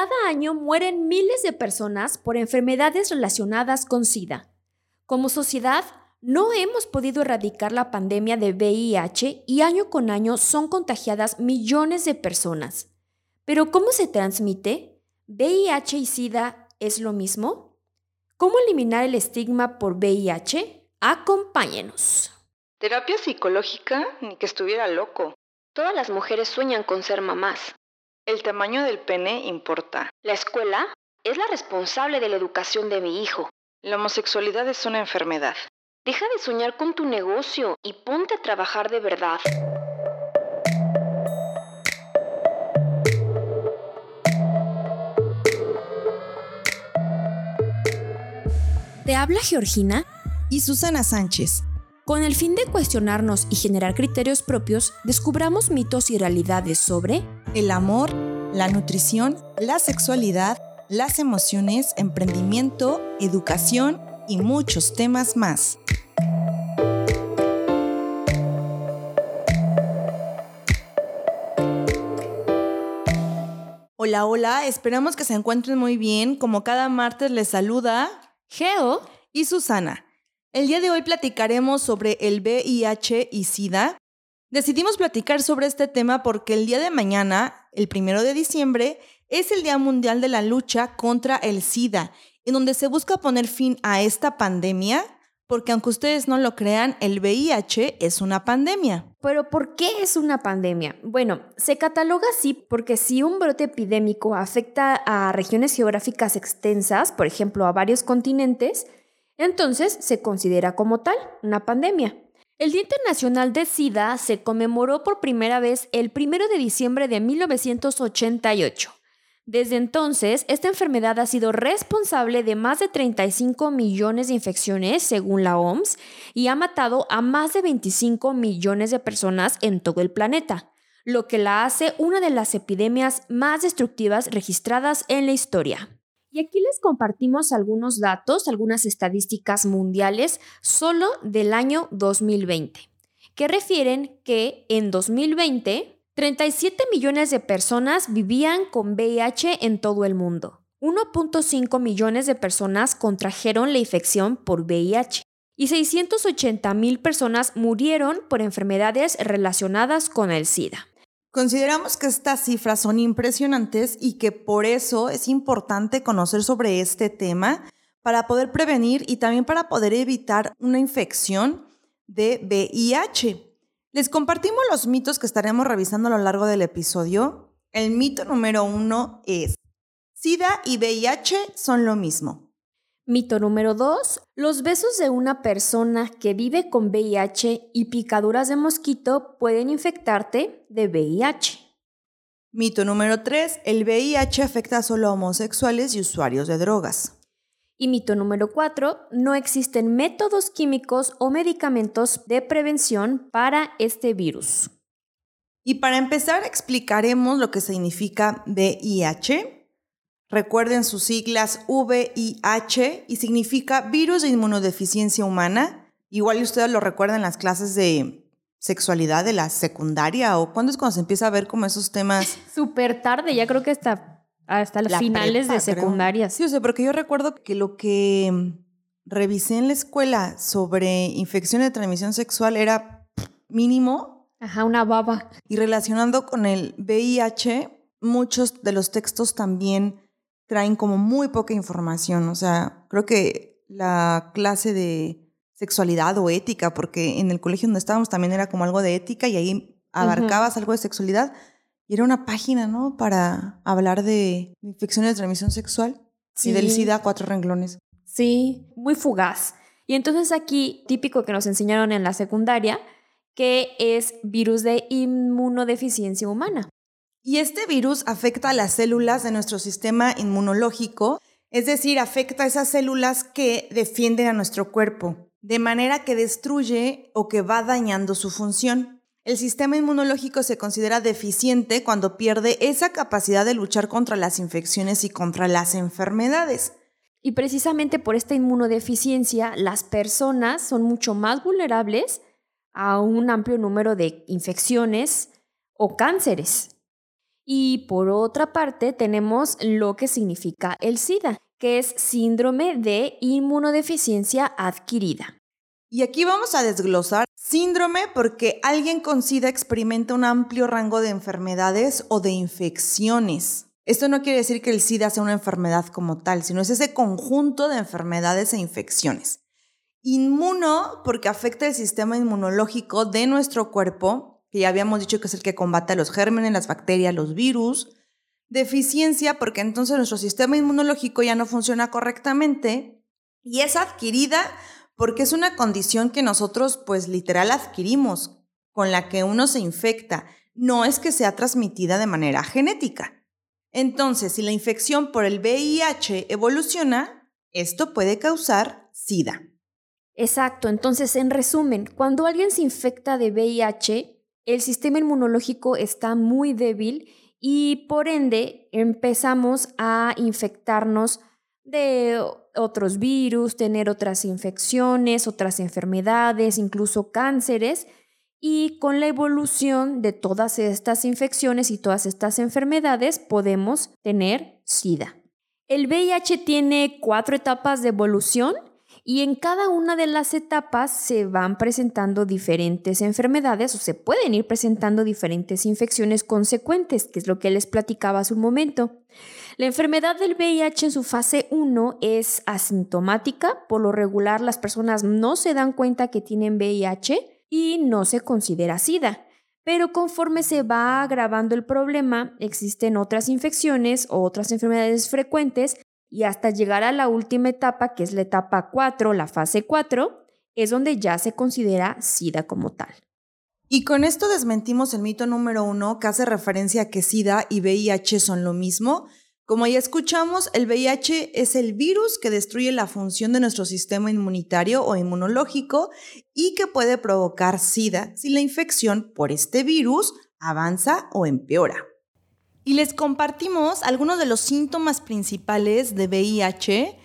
Cada año mueren miles de personas por enfermedades relacionadas con SIDA. Como sociedad, no hemos podido erradicar la pandemia de VIH y año con año son contagiadas millones de personas. Pero ¿cómo se transmite? ¿VIH y SIDA es lo mismo? ¿Cómo eliminar el estigma por VIH? Acompáñenos. Terapia psicológica, ni que estuviera loco. Todas las mujeres sueñan con ser mamás. El tamaño del pene importa. La escuela es la responsable de la educación de mi hijo. La homosexualidad es una enfermedad. Deja de soñar con tu negocio y ponte a trabajar de verdad. Te habla Georgina y Susana Sánchez. Con el fin de cuestionarnos y generar criterios propios, descubramos mitos y realidades sobre el amor, la nutrición, la sexualidad, las emociones, emprendimiento, educación y muchos temas más. Hola, hola, esperamos que se encuentren muy bien. Como cada martes les saluda Geo y Susana. El día de hoy platicaremos sobre el VIH y SIDA. Decidimos platicar sobre este tema porque el día de mañana, el primero de diciembre, es el Día Mundial de la Lucha contra el SIDA, en donde se busca poner fin a esta pandemia, porque aunque ustedes no lo crean, el VIH es una pandemia. Pero ¿por qué es una pandemia? Bueno, se cataloga así porque si un brote epidémico afecta a regiones geográficas extensas, por ejemplo a varios continentes, entonces se considera como tal una pandemia. El Día Internacional de SIDA se conmemoró por primera vez el 1 de diciembre de 1988. Desde entonces, esta enfermedad ha sido responsable de más de 35 millones de infecciones, según la OMS, y ha matado a más de 25 millones de personas en todo el planeta, lo que la hace una de las epidemias más destructivas registradas en la historia. Y aquí les compartimos algunos datos, algunas estadísticas mundiales solo del año 2020, que refieren que en 2020 37 millones de personas vivían con VIH en todo el mundo. 1.5 millones de personas contrajeron la infección por VIH y 680 mil personas murieron por enfermedades relacionadas con el SIDA. Consideramos que estas cifras son impresionantes y que por eso es importante conocer sobre este tema para poder prevenir y también para poder evitar una infección de VIH. Les compartimos los mitos que estaremos revisando a lo largo del episodio. El mito número uno es, SIDA y VIH son lo mismo. Mito número 2. Los besos de una persona que vive con VIH y picaduras de mosquito pueden infectarte de VIH. Mito número 3. El VIH afecta solo a homosexuales y usuarios de drogas. Y mito número 4. No existen métodos químicos o medicamentos de prevención para este virus. Y para empezar explicaremos lo que significa VIH Recuerden sus siglas VIH y significa virus de inmunodeficiencia humana. Igual ustedes lo recuerdan en las clases de sexualidad de la secundaria o cuándo es cuando se empieza a ver como esos temas. Súper tarde, ya creo que hasta, hasta las finales de secundaria. Sí, o sea, porque yo recuerdo que lo que revisé en la escuela sobre infección de transmisión sexual era mínimo. Ajá, una baba. Y relacionando con el VIH, muchos de los textos también traen como muy poca información. O sea, creo que la clase de sexualidad o ética, porque en el colegio donde estábamos también era como algo de ética y ahí abarcabas algo de sexualidad. Y era una página, ¿no? Para hablar de infecciones de transmisión sexual y del SIDA cuatro renglones. Sí, muy fugaz. Y entonces aquí, típico que nos enseñaron en la secundaria, que es virus de inmunodeficiencia humana. Y este virus afecta a las células de nuestro sistema inmunológico, es decir, afecta a esas células que defienden a nuestro cuerpo, de manera que destruye o que va dañando su función. El sistema inmunológico se considera deficiente cuando pierde esa capacidad de luchar contra las infecciones y contra las enfermedades. Y precisamente por esta inmunodeficiencia, las personas son mucho más vulnerables a un amplio número de infecciones o cánceres. Y por otra parte tenemos lo que significa el SIDA, que es síndrome de inmunodeficiencia adquirida. Y aquí vamos a desglosar síndrome porque alguien con SIDA experimenta un amplio rango de enfermedades o de infecciones. Esto no quiere decir que el SIDA sea una enfermedad como tal, sino es ese conjunto de enfermedades e infecciones. Inmuno porque afecta el sistema inmunológico de nuestro cuerpo, que ya habíamos dicho que es el que combate los gérmenes, las bacterias, los virus. Deficiencia porque entonces nuestro sistema inmunológico ya no funciona correctamente. Y es adquirida porque es una condición que nosotros pues literal adquirimos, con la que uno se infecta. No es que sea transmitida de manera genética. Entonces, si la infección por el VIH evoluciona, esto puede causar SIDA. Exacto, entonces en resumen, cuando alguien se infecta de VIH, el sistema inmunológico está muy débil y por ende empezamos a infectarnos de otros virus, tener otras infecciones, otras enfermedades, incluso cánceres, y con la evolución de todas estas infecciones y todas estas enfermedades podemos tener SIDA. El VIH tiene cuatro etapas de evolución y en cada una de las etapas se van presentando diferentes enfermedades o se pueden ir presentando diferentes infecciones consecuentes, que es lo que les platicaba hace un momento. La enfermedad del VIH en su fase 1 es asintomática, por lo regular las personas no se dan cuenta que tienen VIH y no se considera SIDA. Pero conforme se va agravando el problema, existen otras infecciones o otras enfermedades frecuentes y hasta llegar a la última etapa, que es la etapa 4, la fase 4, es donde ya se considera SIDA como tal. Y con esto desmentimos el mito número uno que hace referencia a que SIDA y VIH son lo mismo, como ya escuchamos, el VIH es el virus que destruye la función de nuestro sistema inmunitario o inmunológico y que puede provocar SIDA si la infección por este virus avanza o empeora. Y les compartimos algunos de los síntomas principales de VIH,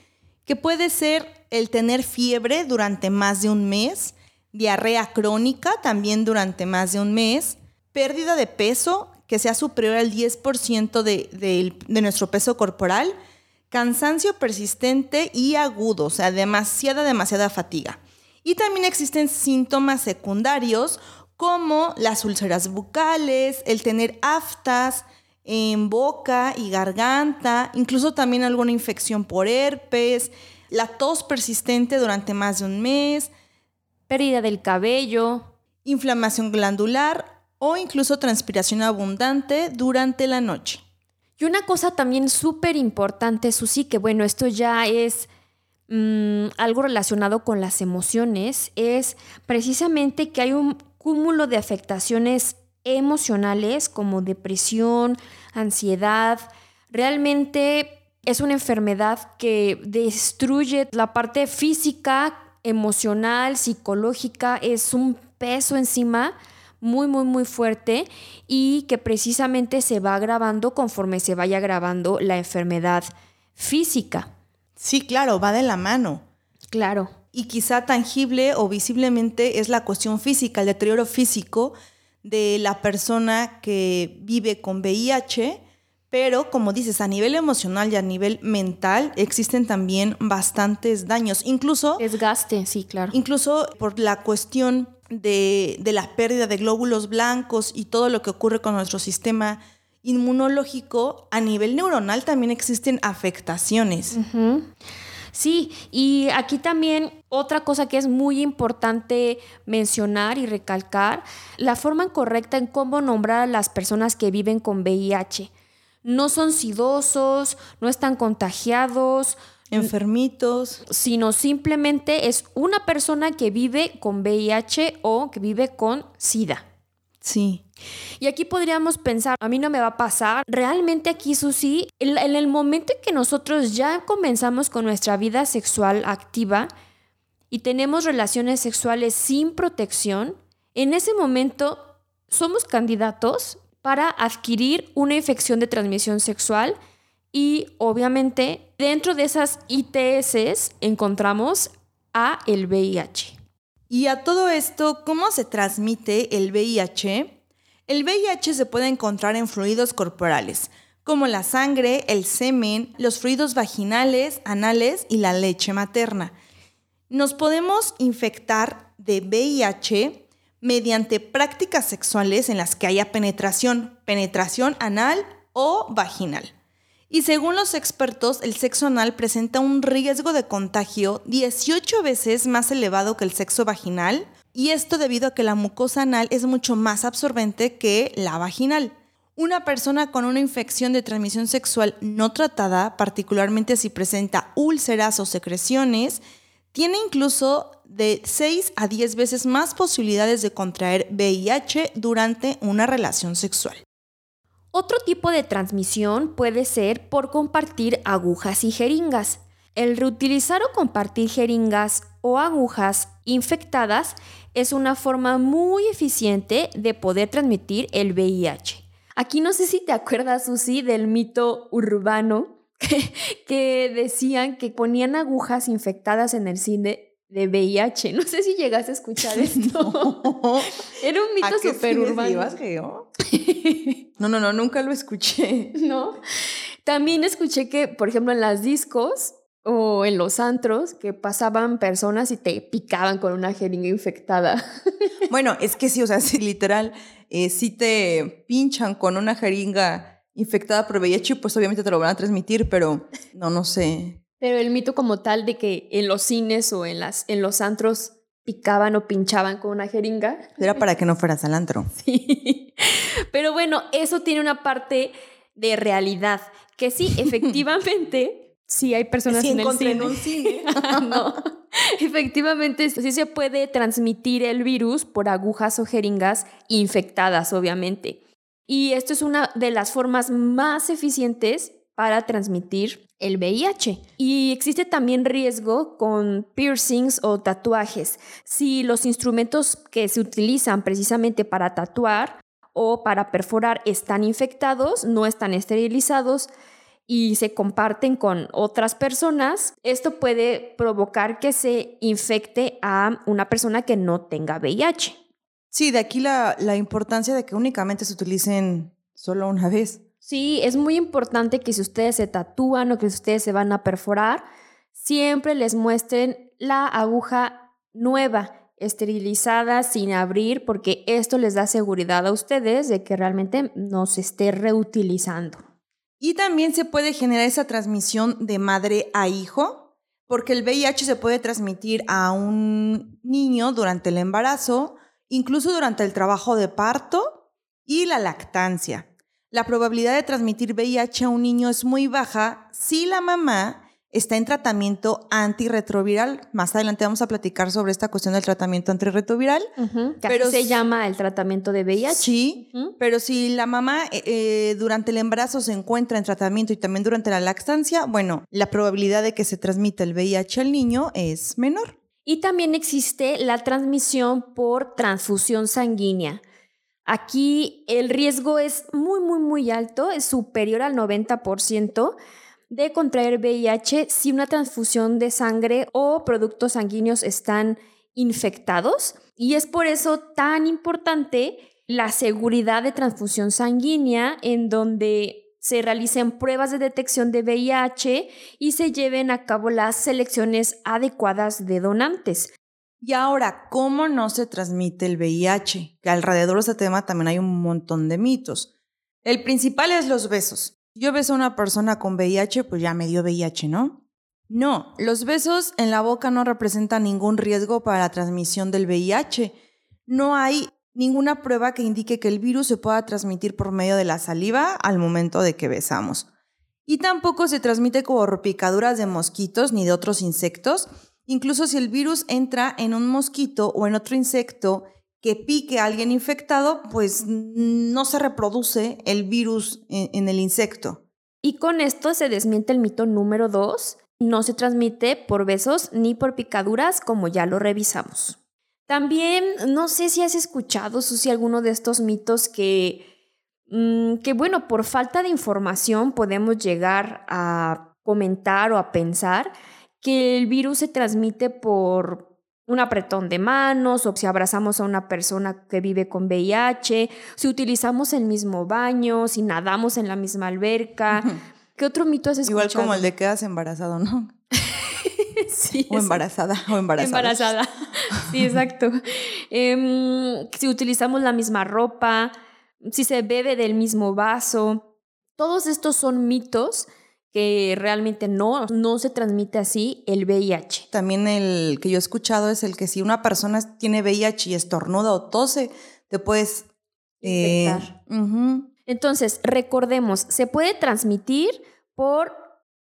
que puede ser el tener fiebre durante más de un mes, diarrea crónica también durante más de un mes, pérdida de peso que sea superior al 10% de, nuestro peso corporal, cansancio persistente y agudo, o sea, demasiada, demasiada fatiga. Y también existen síntomas secundarios como las úlceras bucales, el tener aftas en boca y garganta, incluso también alguna infección por herpes, la tos persistente durante más de un mes, pérdida del cabello, inflamación glandular o incluso transpiración abundante durante la noche. Y una cosa también súper importante, Susi, que bueno, esto ya es mm, algo relacionado con las emociones, es precisamente que hay un cúmulo de afectaciones emocionales como depresión, ansiedad. Realmente es una enfermedad que destruye la parte física, emocional, psicológica, es un peso encima muy, muy, muy fuerte y que precisamente se va agravando conforme se vaya agravando la enfermedad física. Sí, claro, va de la mano. Claro. Y quizá tangible o visiblemente es la cuestión física, el deterioro físico de la persona que vive con VIH, pero como dices, a nivel emocional y a nivel mental existen también bastantes daños, incluso... Desgaste, sí, claro. Incluso por la cuestión de, la pérdida de glóbulos blancos y todo lo que ocurre con nuestro sistema inmunológico, a nivel neuronal también existen afectaciones. Sí, y aquí también otra cosa que es muy importante mencionar y recalcar, la forma correcta en cómo nombrar a las personas que viven con VIH. No son sidosos, no están contagiados, enfermitos, sino simplemente es una persona que vive con VIH o que vive con SIDA. Sí. Y aquí podríamos pensar, a mí no me va a pasar. Realmente aquí, Susi, en, el momento en que nosotros ya comenzamos con nuestra vida sexual activa y tenemos relaciones sexuales sin protección, en ese momento somos candidatos para adquirir una infección de transmisión sexual y obviamente dentro de esas ITS encontramos a el VIH. Y a todo esto, ¿cómo se transmite el VIH? El VIH se puede encontrar en fluidos corporales, como la sangre, el semen, los fluidos vaginales, anales y la leche materna. Nos podemos infectar de VIH mediante prácticas sexuales en las que haya penetración, penetración anal o vaginal. Y según los expertos, el sexo anal presenta un riesgo de contagio 18 veces más elevado que el sexo vaginal, y esto debido a que la mucosa anal es mucho más absorbente que la vaginal. Una persona con una infección de transmisión sexual no tratada, particularmente si presenta úlceras o secreciones, tiene incluso de 6 a 10 veces más posibilidades de contraer VIH durante una relación sexual. Otro tipo de transmisión puede ser por compartir agujas y jeringas. El reutilizar o compartir jeringas o agujas infectadas es una forma muy eficiente de poder transmitir el VIH. Aquí no sé si te acuerdas, Susi, del mito urbano que, decían que ponían agujas infectadas en el cine de VIH. No sé si llegaste a escuchar esto. Era un mito súper urbano. Que yo? no, no, no, nunca lo escuché. No. También escuché que, por ejemplo, en las discos o en los antros, que pasaban personas y te picaban con una jeringa infectada. bueno, es que sí, o sea, si literal, eh, si te pinchan con una jeringa infectada por VIH, pues obviamente te lo van a transmitir, pero no, no sé. Pero el mito como tal de que en los cines o en, las, en los antros picaban o pinchaban con una jeringa. Era para que no fueras al antro. Sí. Pero bueno, eso tiene una parte de realidad, que sí, efectivamente, sí hay personas en el cine. En un cine. no. Efectivamente, sí se puede transmitir el virus por agujas o jeringas infectadas, obviamente. Y esto es una de las formas más eficientes para transmitir el VIH. Y existe también riesgo con piercings o tatuajes. Si los instrumentos que se utilizan precisamente para tatuar o para perforar están infectados, no están esterilizados y se comparten con otras personas, esto puede provocar que se infecte a una persona que no tenga VIH. Sí, de aquí la, la importancia de que únicamente se utilicen solo una vez. Sí, es muy importante que si ustedes se tatúan o que si ustedes se van a perforar, siempre les muestren la aguja nueva, esterilizada, sin abrir, porque esto les da seguridad a ustedes de que realmente no se esté reutilizando. Y también se puede generar esa transmisión de madre a hijo, porque el VIH se puede transmitir a un niño durante el embarazo, incluso durante el trabajo de parto y la lactancia. La probabilidad de transmitir VIH a un niño es muy baja si la mamá está en tratamiento antirretroviral. Más adelante vamos a platicar sobre esta cuestión del tratamiento antirretroviral. pero se llama el tratamiento de VIH. Sí, pero si la mamá eh, eh, durante el embarazo se encuentra en tratamiento y también durante la lactancia, bueno, la probabilidad de que se transmita el VIH al niño es menor. Y también existe la transmisión por transfusión sanguínea. Aquí el riesgo es muy, muy, muy alto, es superior al 90% de contraer VIH si una transfusión de sangre o productos sanguíneos están infectados. Y es por eso tan importante la seguridad de transfusión sanguínea en donde se realicen pruebas de detección de VIH y se lleven a cabo las selecciones adecuadas de donantes. Y ahora, ¿cómo no se transmite el VIH? Que alrededor de este tema también hay un montón de mitos. El principal es los besos. Yo beso a una persona con VIH, pues ya me dio VIH, ¿no? No, los besos en la boca no representan ningún riesgo para la transmisión del VIH. No hay ninguna prueba que indique que el virus se pueda transmitir por medio de la saliva al momento de que besamos. Y tampoco se transmite como picaduras de mosquitos ni de otros insectos, Incluso si el virus entra en un mosquito o en otro insecto que pique a alguien infectado, pues no se reproduce el virus en, el insecto. Y con esto se desmiente el mito número dos. No se transmite por besos ni por picaduras, como ya lo revisamos. También no sé si has escuchado, Susi, alguno de estos mitos que, mm, que, bueno, por falta de información podemos llegar a comentar o a pensar que el virus se transmite por un apretón de manos o si abrazamos a una persona que vive con VIH, si utilizamos el mismo baño, si nadamos en la misma alberca. ¿Qué otro mito has escuchado? Igual como el de quedas embarazado, ¿no? sí. O embarazada, o embarazada. Embarazada. Sí, exacto. Em, si utilizamos la misma ropa, si se bebe del mismo vaso. Todos estos son mitos que realmente no, no se transmite así el VIH. También el que yo he escuchado es el que si una persona tiene VIH y estornuda o tose, te puedes eh, infectar. Entonces, recordemos, se puede transmitir por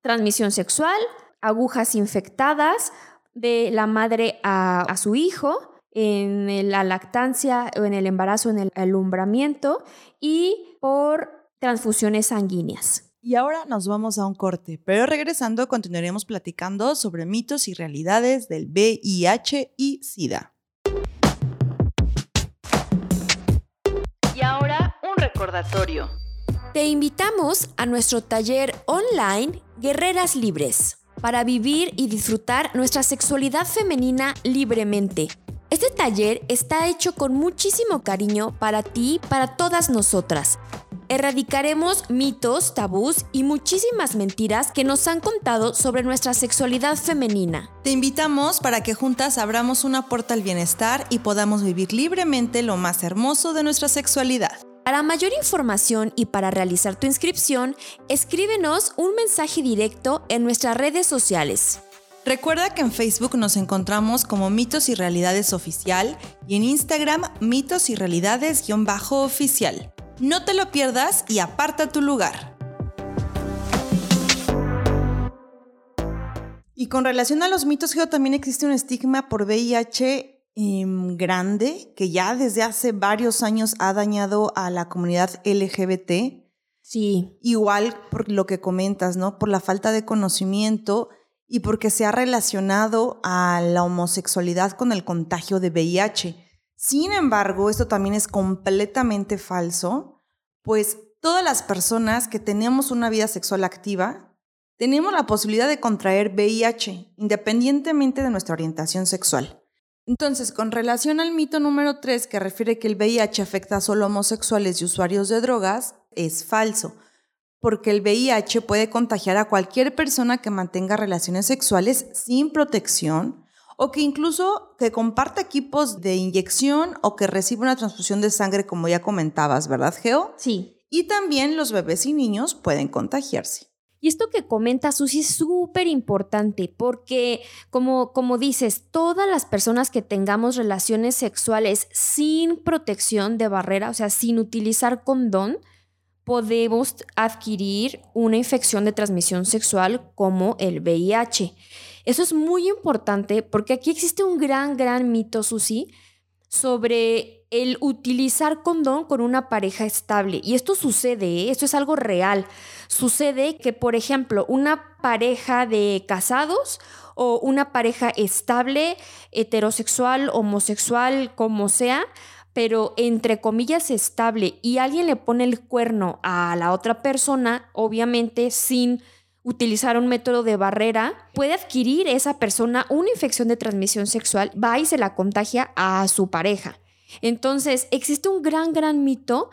transmisión sexual, agujas infectadas de la madre a, su hijo, en la lactancia o en el embarazo, en el alumbramiento y por transfusiones sanguíneas. Y ahora nos vamos a un corte, pero regresando continuaremos platicando sobre mitos y realidades del VIH y SIDA. Y ahora un recordatorio. Te invitamos a nuestro taller online Guerreras Libres para vivir y disfrutar nuestra sexualidad femenina libremente. Este taller está hecho con muchísimo cariño para ti y para todas nosotras Erradicaremos mitos, tabús y muchísimas mentiras que nos han contado sobre nuestra sexualidad femenina. Te invitamos para que juntas abramos una puerta al bienestar y podamos vivir libremente lo más hermoso de nuestra sexualidad. Para mayor información y para realizar tu inscripción, escríbenos un mensaje directo en nuestras redes sociales. Recuerda que en Facebook nos encontramos como Mitos y Realidades Oficial y en Instagram Mitos y Realidades-Oficial. No te lo pierdas y aparta tu lugar. Y con relación a los mitos, Geo, también existe un estigma por VIH em, grande que ya desde hace varios años ha dañado a la comunidad LGBT. Sí. Igual por lo que comentas, ¿no? Por la falta de conocimiento y porque se ha relacionado a la homosexualidad con el contagio de VIH. Sin embargo, esto también es completamente falso, pues todas las personas que tenemos una vida sexual activa tenemos la posibilidad de contraer VIH, independientemente de nuestra orientación sexual. Entonces, con relación al mito número 3, que refiere que el VIH afecta solo a homosexuales y usuarios de drogas, es falso, porque el VIH puede contagiar a cualquier persona que mantenga relaciones sexuales sin protección o que incluso que comparta equipos de inyección o que reciba una transfusión de sangre, como ya comentabas, ¿verdad, Geo? Sí. Y también los bebés y niños pueden contagiarse. Y esto que comenta Susi es súper importante porque, como, como dices, todas las personas que tengamos relaciones sexuales sin protección de barrera, o sea, sin utilizar condón, podemos adquirir una infección de transmisión sexual como el VIH. Eso es muy importante porque aquí existe un gran, gran mito, Susi, sobre el utilizar condón con una pareja estable. Y esto sucede, ¿eh? esto es algo real. Sucede que, por ejemplo, una pareja de casados o una pareja estable, heterosexual, homosexual, como sea, pero entre comillas estable y alguien le pone el cuerno a la otra persona, obviamente sin utilizar un método de barrera, puede adquirir esa persona una infección de transmisión sexual, va y se la contagia a su pareja. Entonces, existe un gran, gran mito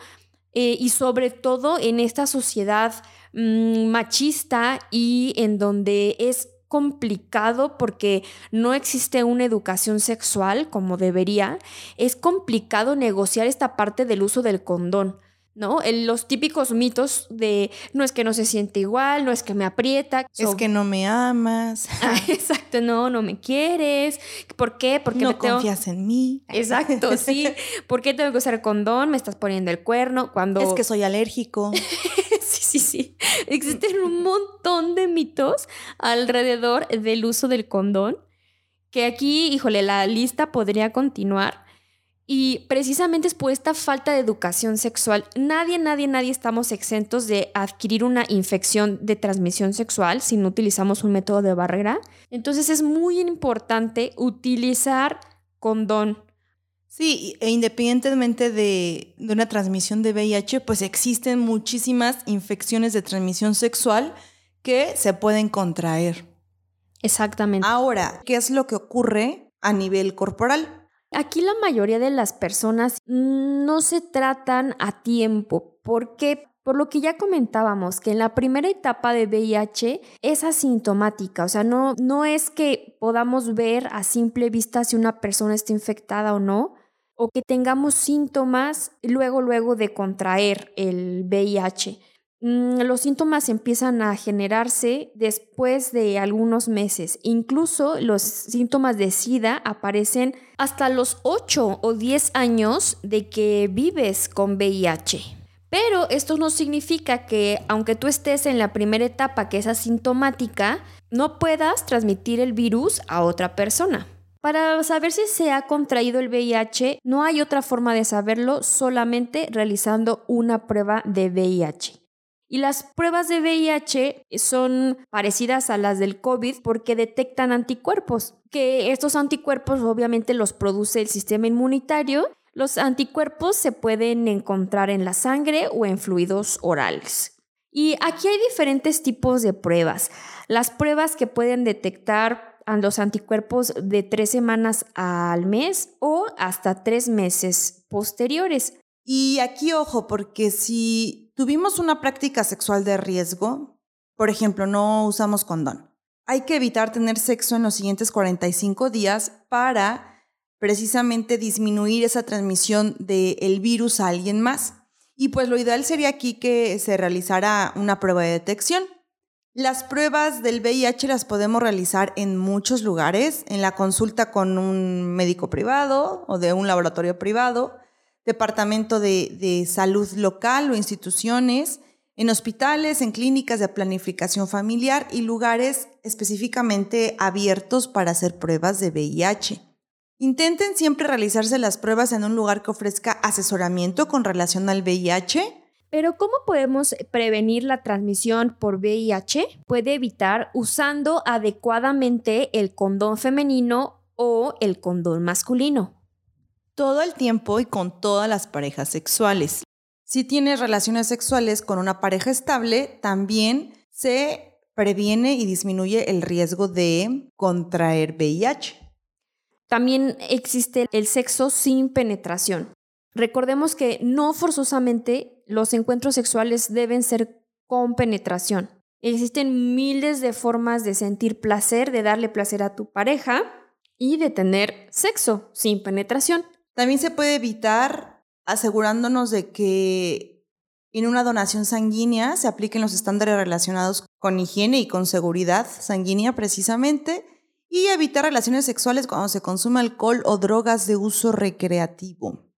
eh, y sobre todo en esta sociedad mm, machista y en donde es complicado porque no existe una educación sexual como debería, es complicado negociar esta parte del uso del condón. ¿No? los típicos mitos de no es que no se siente igual, no es que me aprieta. Es que no me amas. Ah, exacto, no, no me quieres. ¿Por qué? Porque no confías en mí. Exacto, sí. ¿Por qué tengo que usar condón? Me estás poniendo el cuerno cuando... Es que soy alérgico. sí, sí, sí. Existen un montón de mitos alrededor del uso del condón que aquí, híjole, la lista podría continuar. Y precisamente es por esta falta de educación sexual. Nadie, nadie, nadie estamos exentos de adquirir una infección de transmisión sexual si no utilizamos un método de barrera. Entonces es muy importante utilizar condón. Sí, e independientemente de, de una transmisión de VIH, pues existen muchísimas infecciones de transmisión sexual que se pueden contraer. Exactamente. Ahora, ¿qué es lo que ocurre a nivel corporal. Aquí la mayoría de las personas no se tratan a tiempo. Porque por lo que ya comentábamos, que en la primera etapa de VIH es asintomática, o sea, no, no es que podamos ver a simple vista si una persona está infectada o no, o que tengamos síntomas luego, luego de contraer el VIH. Mm, los síntomas empiezan a generarse después de algunos meses. Incluso los síntomas de SIDA aparecen hasta los 8 o 10 años de que vives con VIH. Pero esto no significa que aunque tú estés en la primera etapa que es asintomática, no puedas transmitir el virus a otra persona. Para saber si se ha contraído el VIH, no hay otra forma de saberlo solamente realizando una prueba de VIH. Y las pruebas de VIH son parecidas a las del COVID porque detectan anticuerpos, que estos anticuerpos obviamente los produce el sistema inmunitario los anticuerpos se pueden encontrar en la sangre o en fluidos orales. Y aquí hay diferentes tipos de pruebas. Las pruebas que pueden detectar los anticuerpos de tres semanas al mes o hasta tres meses posteriores. Y aquí ojo, porque si tuvimos una práctica sexual de riesgo, por ejemplo, no usamos condón, hay que evitar tener sexo en los siguientes 45 días para precisamente disminuir esa transmisión del virus a alguien más. Y pues lo ideal sería aquí que se realizara una prueba de detección. Las pruebas del VIH las podemos realizar en muchos lugares, en la consulta con un médico privado o de un laboratorio privado, departamento de, salud local o instituciones, en hospitales, en clínicas de planificación familiar y lugares específicamente abiertos para hacer pruebas de VIH. Intenten siempre realizarse las pruebas en un lugar que ofrezca asesoramiento con relación al VIH. Pero ¿cómo podemos prevenir la transmisión por VIH? Puede evitar usando adecuadamente el condón femenino o el condón masculino. Todo el tiempo y con todas las parejas sexuales. Si tienes relaciones sexuales con una pareja estable, también se previene y disminuye el riesgo de contraer VIH. También existe el sexo sin penetración. Recordemos que no forzosamente los encuentros sexuales deben ser con penetración. Existen miles de formas de sentir placer, de darle placer a tu pareja y de tener sexo sin penetración. También se puede evitar asegurándonos de que en una donación sanguínea se apliquen los estándares relacionados con higiene y con seguridad sanguínea precisamente y evitar relaciones sexuales cuando se consume alcohol o drogas de uso recreativo.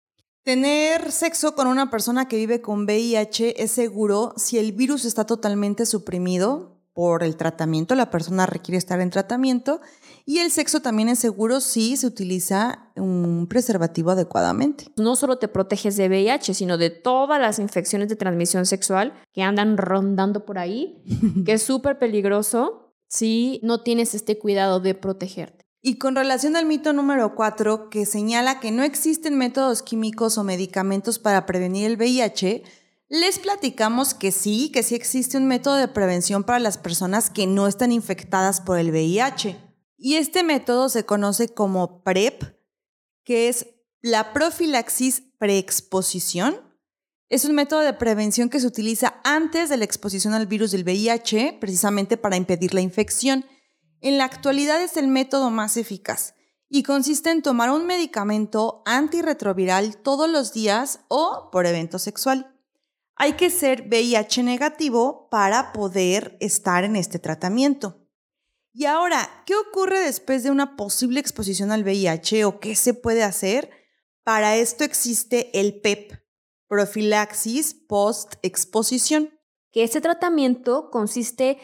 Tener sexo con una persona que vive con VIH es seguro si el virus está totalmente suprimido por el tratamiento, la persona requiere estar en tratamiento, y el sexo también es seguro si se utiliza un preservativo adecuadamente. No solo te proteges de VIH, sino de todas las infecciones de transmisión sexual que andan rondando por ahí, que es súper peligroso si no tienes este cuidado de protegerte. Y con relación al mito número 4, que señala que no existen métodos químicos o medicamentos para prevenir el VIH, les platicamos que sí, que sí existe un método de prevención para las personas que no están infectadas por el VIH. Y este método se conoce como PrEP, que es la profilaxis preexposición es un método de prevención que se utiliza antes de la exposición al virus del VIH, precisamente para impedir la infección. En la actualidad es el método más eficaz y consiste en tomar un medicamento antirretroviral todos los días o por evento sexual. Hay que ser VIH negativo para poder estar en este tratamiento. Y ahora, ¿qué ocurre después de una posible exposición al VIH o qué se puede hacer? Para esto existe el PEP, profilaxis post-exposición. Que este tratamiento consiste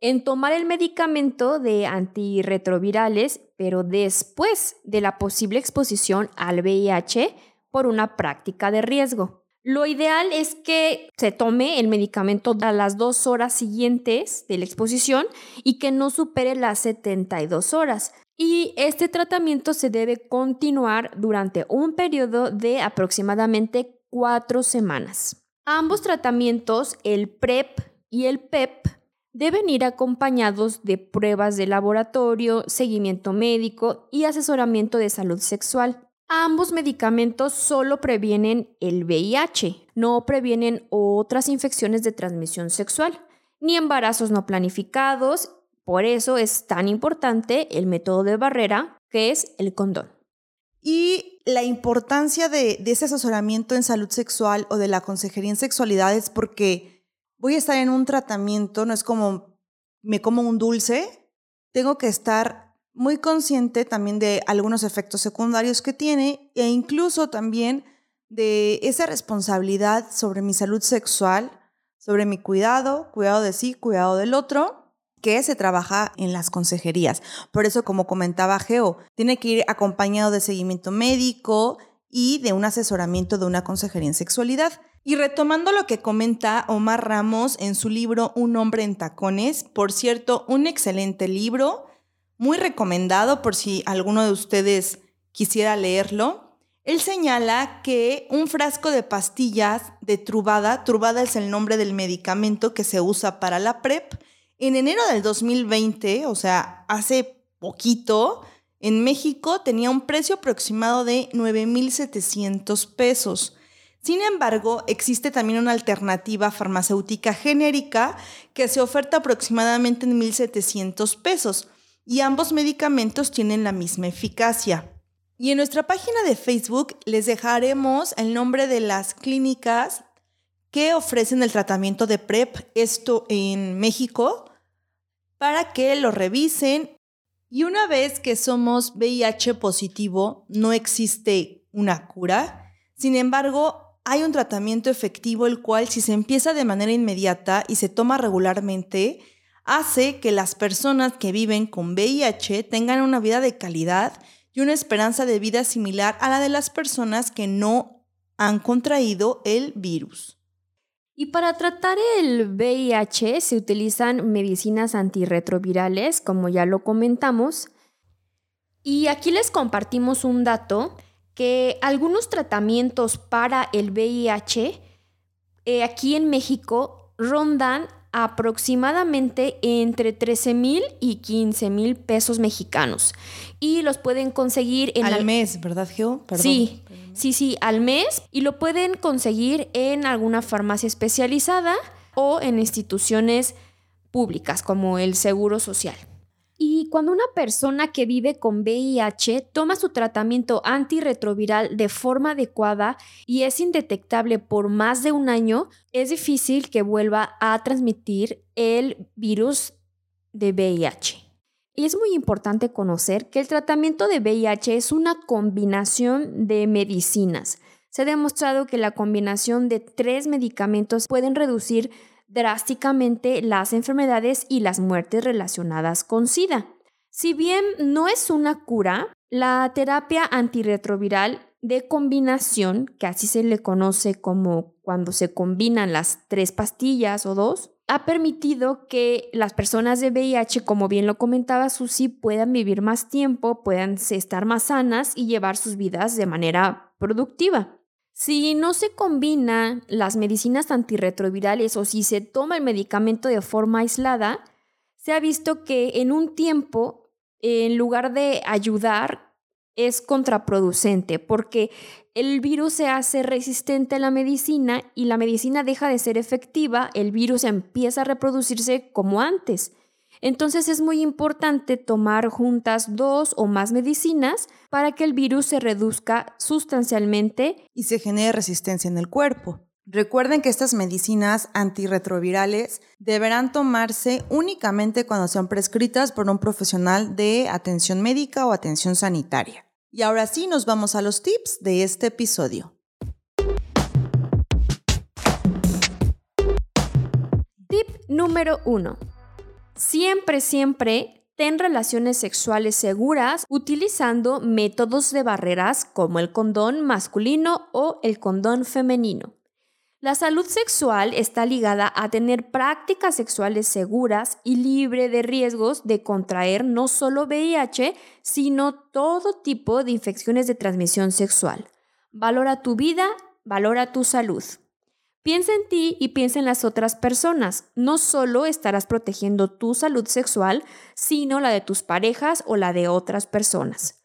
en tomar el medicamento de antirretrovirales, pero después de la posible exposición al VIH por una práctica de riesgo. Lo ideal es que se tome el medicamento a las dos horas siguientes de la exposición y que no supere las 72 horas. Y este tratamiento se debe continuar durante un periodo de aproximadamente cuatro semanas. Ambos tratamientos, el PrEP y el PEP, deben ir acompañados de pruebas de laboratorio, seguimiento médico y asesoramiento de salud sexual. Ambos medicamentos solo previenen el VIH, no previenen otras infecciones de transmisión sexual, ni embarazos no planificados. Por eso es tan importante el método de barrera, que es el condón. Y la importancia de, ese asesoramiento en salud sexual o de la consejería en sexualidad es porque voy a estar en un tratamiento, no es como me como un dulce, tengo que estar muy consciente también de algunos efectos secundarios que tiene e incluso también de esa responsabilidad sobre mi salud sexual, sobre mi cuidado, cuidado de sí, cuidado del otro, que se trabaja en las consejerías. Por eso, como comentaba Geo, tiene que ir acompañado de seguimiento médico y de un asesoramiento de una consejería en sexualidad. Y retomando lo que comenta Omar Ramos en su libro Un hombre en tacones, por cierto, un excelente libro muy recomendado por si alguno de ustedes quisiera leerlo. Él señala que un frasco de pastillas de Trubada, Trubada es el nombre del medicamento que se usa para la PrEP, en enero del 2020, o sea, hace poquito, en México tenía un precio aproximado de 9.700 pesos. Sin embargo, existe también una alternativa farmacéutica genérica que se oferta aproximadamente en 1.700 pesos y ambos medicamentos tienen la misma eficacia. Y en nuestra página de Facebook les dejaremos el nombre de las clínicas que ofrecen el tratamiento de PrEP, esto en México, para que lo revisen. Y una vez que somos VIH positivo, no existe una cura. Sin embargo, hay un tratamiento efectivo el cual si se empieza de manera inmediata y se toma regularmente, hace que las personas que viven con VIH tengan una vida de calidad y una esperanza de vida similar a la de las personas que no han contraído el virus. Y para tratar el VIH se utilizan medicinas antirretrovirales, como ya lo comentamos. Y aquí les compartimos un dato que algunos tratamientos para el VIH eh, aquí en México rondan aproximadamente entre 13 mil y 15 mil pesos mexicanos. Y los pueden conseguir en... Al mes, ¿verdad, Geo? Sí, sí, sí, al mes. Y lo pueden conseguir en alguna farmacia especializada o en instituciones públicas como el Seguro Social. Y cuando una persona que vive con VIH toma su tratamiento antirretroviral de forma adecuada y es indetectable por más de un año, es difícil que vuelva a transmitir el virus de VIH. Y es muy importante conocer que el tratamiento de VIH es una combinación de medicinas. Se ha demostrado que la combinación de tres medicamentos pueden reducir drásticamente las enfermedades y las muertes relacionadas con SIDA. Si bien no es una cura, la terapia antirretroviral de combinación, que así se le conoce como cuando se combinan las tres pastillas o dos, ha permitido que las personas de VIH, como bien lo comentaba Susi, puedan vivir más tiempo, puedan estar más sanas y llevar sus vidas de manera productiva. Si no se combinan las medicinas antirretrovirales o si se toma el medicamento de forma aislada, se ha visto que en un tiempo, en lugar de ayudar, es contraproducente porque el virus se hace resistente a la medicina y la medicina deja de ser efectiva, el virus empieza a reproducirse como antes. Entonces es muy importante tomar juntas dos o más medicinas para que el virus se reduzca sustancialmente y se genere resistencia en el cuerpo. Recuerden que estas medicinas antirretrovirales deberán tomarse únicamente cuando sean prescritas por un profesional de atención médica o atención sanitaria. Y ahora sí nos vamos a los tips de este episodio. Tip número 1. Siempre, siempre ten relaciones sexuales seguras utilizando métodos de barreras como el condón masculino o el condón femenino. La salud sexual está ligada a tener prácticas sexuales seguras y libre de riesgos de contraer no solo VIH, sino todo tipo de infecciones de transmisión sexual. Valora tu vida, valora tu salud. Piensa en ti y piensa en las otras personas. No solo estarás protegiendo tu salud sexual, sino la de tus parejas o la de otras personas.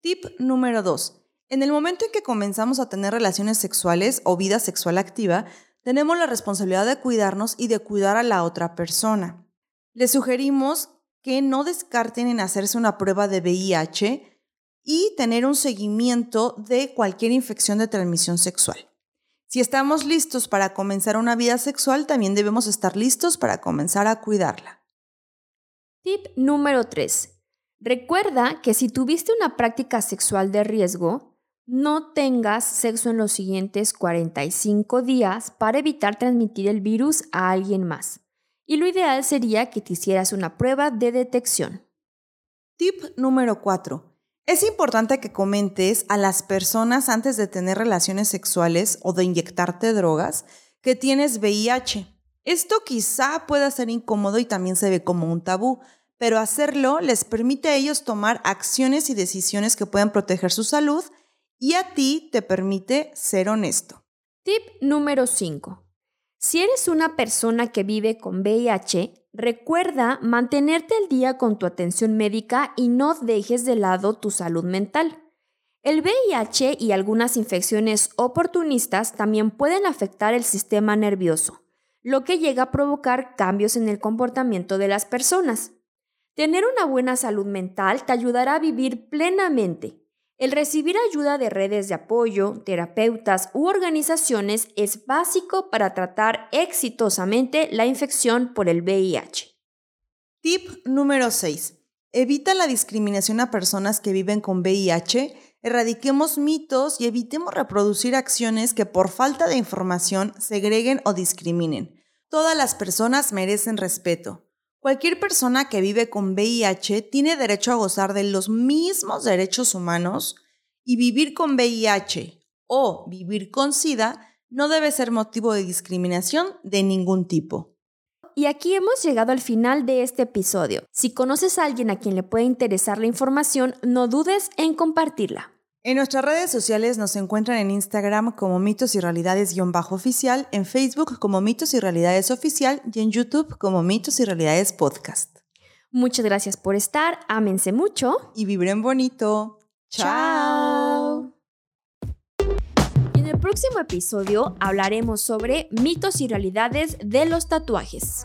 Tip número 2. En el momento en que comenzamos a tener relaciones sexuales o vida sexual activa, tenemos la responsabilidad de cuidarnos y de cuidar a la otra persona. Les sugerimos que no descarten en hacerse una prueba de VIH y tener un seguimiento de cualquier infección de transmisión sexual. Si estamos listos para comenzar una vida sexual, también debemos estar listos para comenzar a cuidarla. Tip número 3. Recuerda que si tuviste una práctica sexual de riesgo, no tengas sexo en los siguientes 45 días para evitar transmitir el virus a alguien más. Y lo ideal sería que te hicieras una prueba de detección. Tip número 4. Es importante que comentes a las personas antes de tener relaciones sexuales o de inyectarte drogas que tienes VIH. Esto quizá pueda ser incómodo y también se ve como un tabú, pero hacerlo les permite a ellos tomar acciones y decisiones que puedan proteger su salud y a ti te permite ser honesto. Tip número 5. Si eres una persona que vive con VIH, Recuerda mantenerte al día con tu atención médica y no dejes de lado tu salud mental. El VIH y algunas infecciones oportunistas también pueden afectar el sistema nervioso, lo que llega a provocar cambios en el comportamiento de las personas. Tener una buena salud mental te ayudará a vivir plenamente el recibir ayuda de redes de apoyo, terapeutas u organizaciones es básico para tratar exitosamente la infección por el VIH. Tip número 6. Evita la discriminación a personas que viven con VIH, erradiquemos mitos y evitemos reproducir acciones que por falta de información segreguen o discriminen. Todas las personas merecen respeto. Cualquier persona que vive con VIH tiene derecho a gozar de los mismos derechos humanos y vivir con VIH o vivir con SIDA no debe ser motivo de discriminación de ningún tipo. Y aquí hemos llegado al final de este episodio. Si conoces a alguien a quien le puede interesar la información, no dudes en compartirla. En nuestras redes sociales nos encuentran en Instagram como mitos y realidades-oficial, en Facebook como mitos y realidades oficial y en YouTube como mitos y realidades podcast. Muchas gracias por estar, ámense mucho y vibren bonito. Chao. En el próximo episodio hablaremos sobre mitos y realidades de los tatuajes.